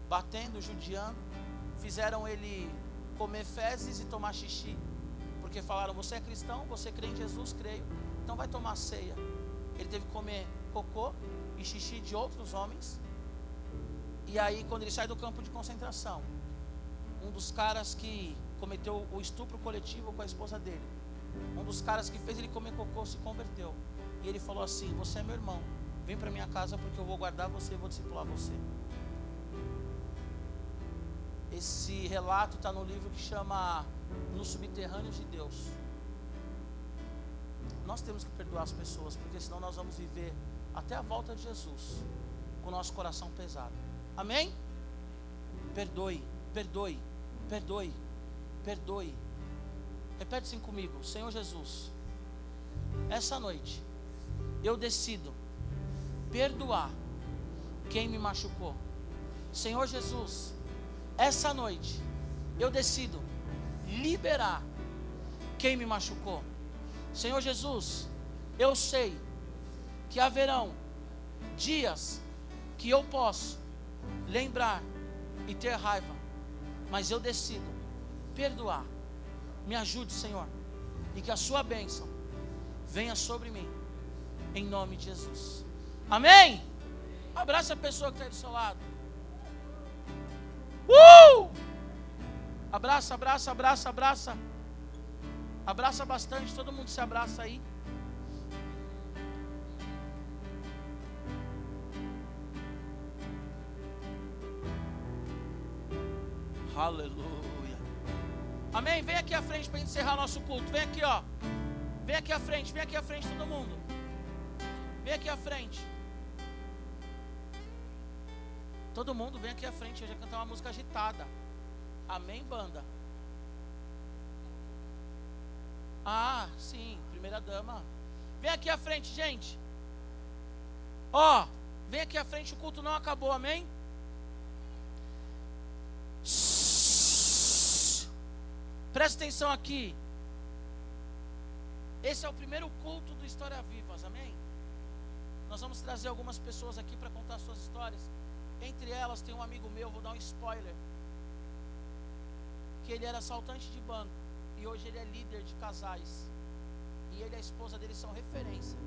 batendo, judiando, fizeram ele comer fezes e tomar xixi, porque falaram: Você é cristão, você crê em Jesus, creio, então vai tomar ceia. Ele teve que comer cocô e xixi de outros homens. E aí, quando ele sai do campo de concentração, um dos caras que cometeu o estupro coletivo com a esposa dele, um dos caras que fez ele comer cocô se converteu. E ele falou assim: Você é meu irmão, vem para minha casa porque eu vou guardar você e vou discipular você. Esse relato está no livro que chama No Subterrâneo de Deus. Nós temos que perdoar as pessoas, porque senão nós vamos viver até a volta de Jesus com o nosso coração pesado. Amém? Perdoe, perdoe, perdoe, perdoe. Repete assim comigo, Senhor Jesus. Essa noite eu decido perdoar quem me machucou. Senhor Jesus, essa noite eu decido liberar quem me machucou. Senhor Jesus, eu sei que haverão dias que eu posso lembrar e ter raiva, mas eu decido perdoar. Me ajude, Senhor, e que a sua bênção venha sobre mim em nome de Jesus. Amém? Abraça a pessoa que está do seu lado. Uh! Abraça, abraça, abraça, abraça. Abraça bastante, todo mundo se abraça aí. Aleluia. Amém? Vem aqui à frente para encerrar nosso culto. Vem aqui, ó. Vem aqui à frente, vem aqui à frente todo mundo. Vem aqui à frente. Todo mundo vem aqui à frente. Eu já cantar uma música agitada. Amém, banda? Ah, sim, primeira dama. Vem aqui à frente, gente. Ó, vem aqui à frente, o culto não acabou, amém? Presta atenção aqui. Esse é o primeiro culto do História Vivas, amém? Nós vamos trazer algumas pessoas aqui para contar suas histórias. Entre elas tem um amigo meu, vou dar um spoiler. Que ele era assaltante de banco e hoje ele é líder de casais. E ele e a esposa dele são referência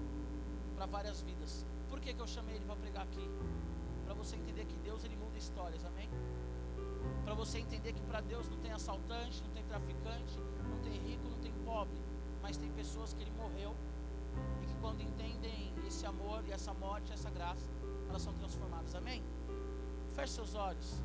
para várias vidas. Por que, que eu chamei ele para pregar aqui? Para você entender que Deus ele muda histórias, amém? Para você entender que para Deus não tem assaltante, não tem traficante, não tem rico, não tem pobre, mas tem pessoas que ele morreu e que quando entendem esse amor e essa morte, essa graça, elas são transformadas. Amém? Feche seus olhos.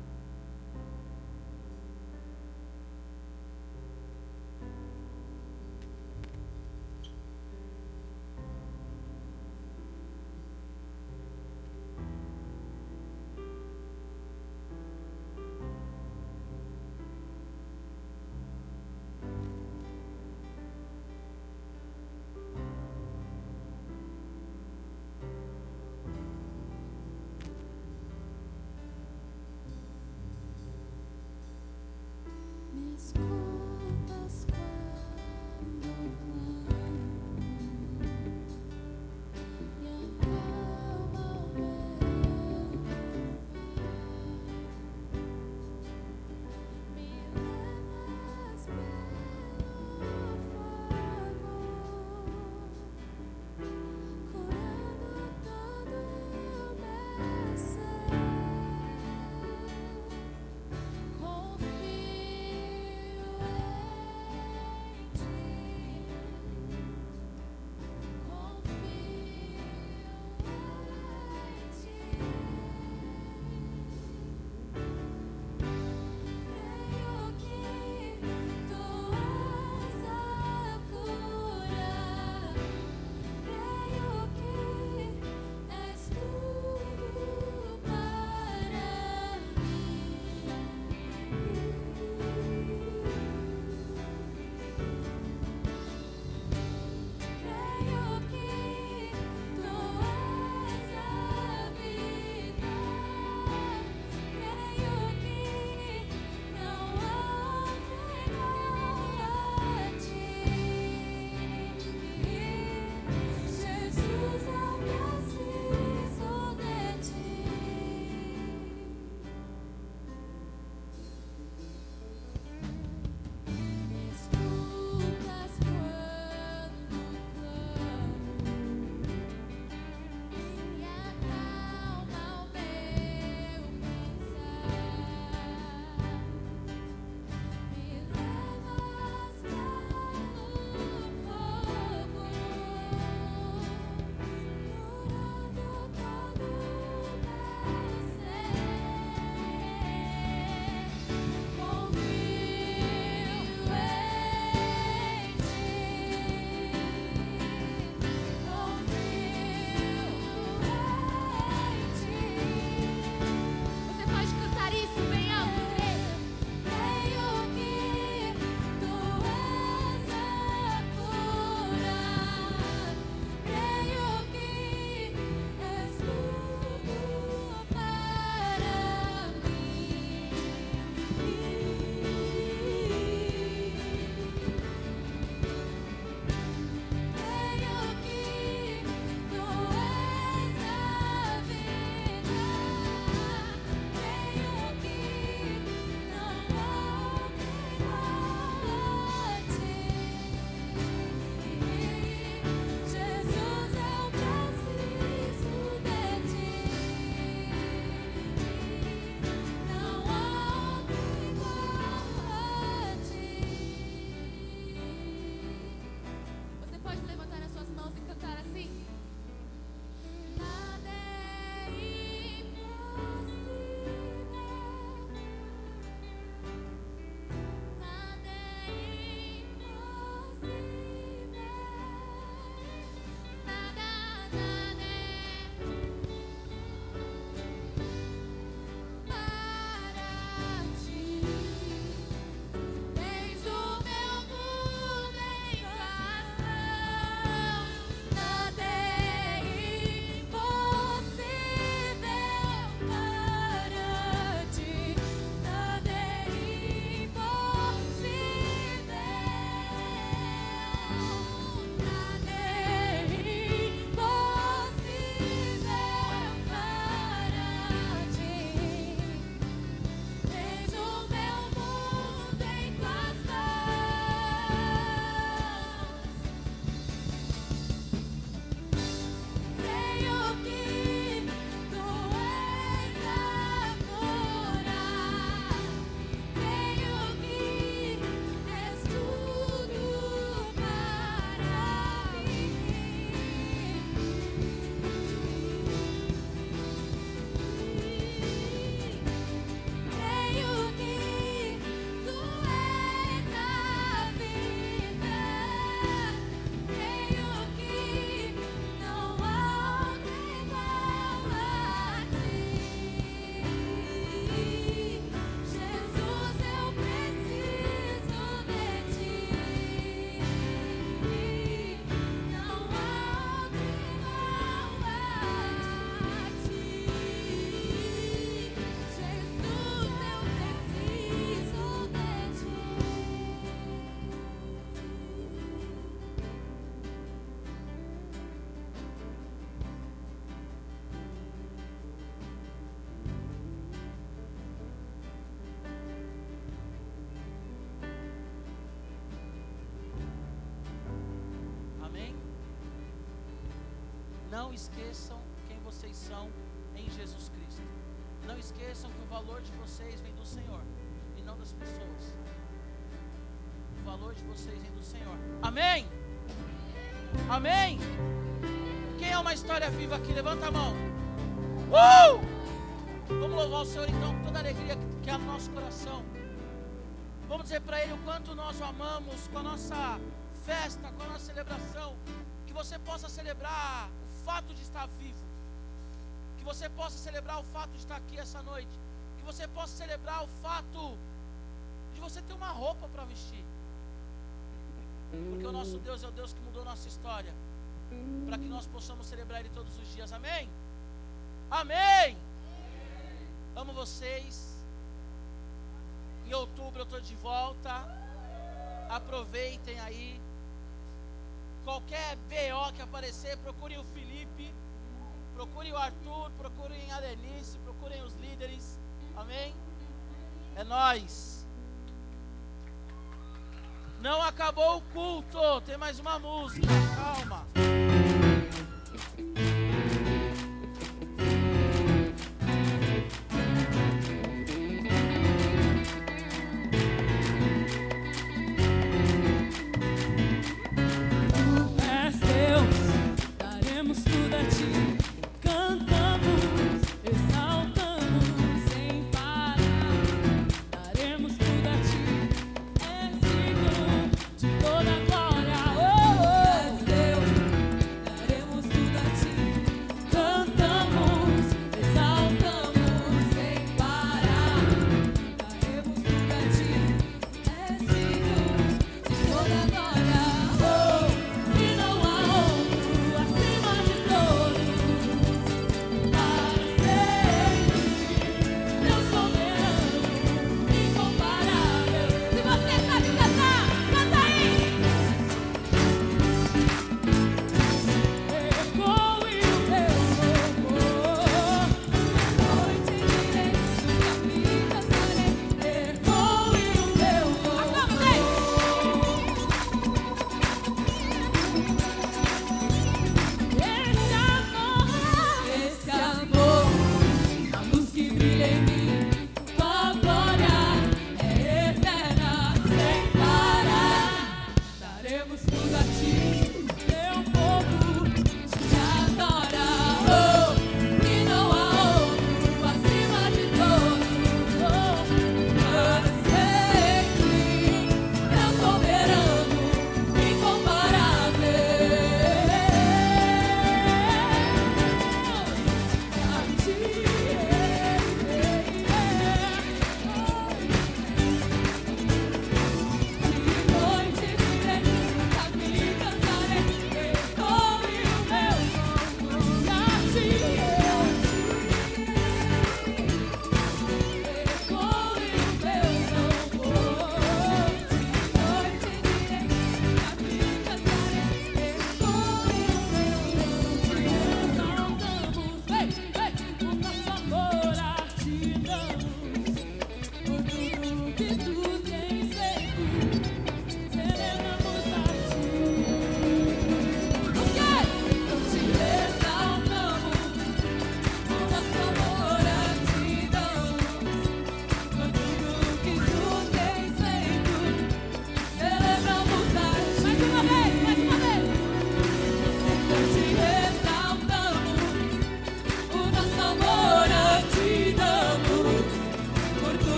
Não esqueçam quem vocês são em Jesus Cristo. Não esqueçam que o valor de vocês vem do Senhor e não das pessoas. O valor de vocês vem do Senhor. Amém? Amém? Quem é uma história viva aqui? Levanta a mão. Uh! Vamos louvar o Senhor então com toda a alegria que há no nosso coração. Vamos dizer para Ele o quanto nós o amamos com a nossa festa, com a nossa celebração. Que você possa celebrar fato de estar vivo. Que você possa celebrar o fato de estar aqui essa noite. Que você possa celebrar o fato de você ter uma roupa para vestir. Porque o nosso Deus é o Deus que mudou nossa história. Para que nós possamos celebrar Ele todos os dias. Amém? Amém! Amo vocês. Em outubro eu estou de volta. Aproveitem aí. Qualquer BO que aparecer, procurem o Felipe, procurem o Arthur, procurem a Denise, procurem os líderes. Amém? É nós. Não acabou o culto, tem mais uma música. Calma.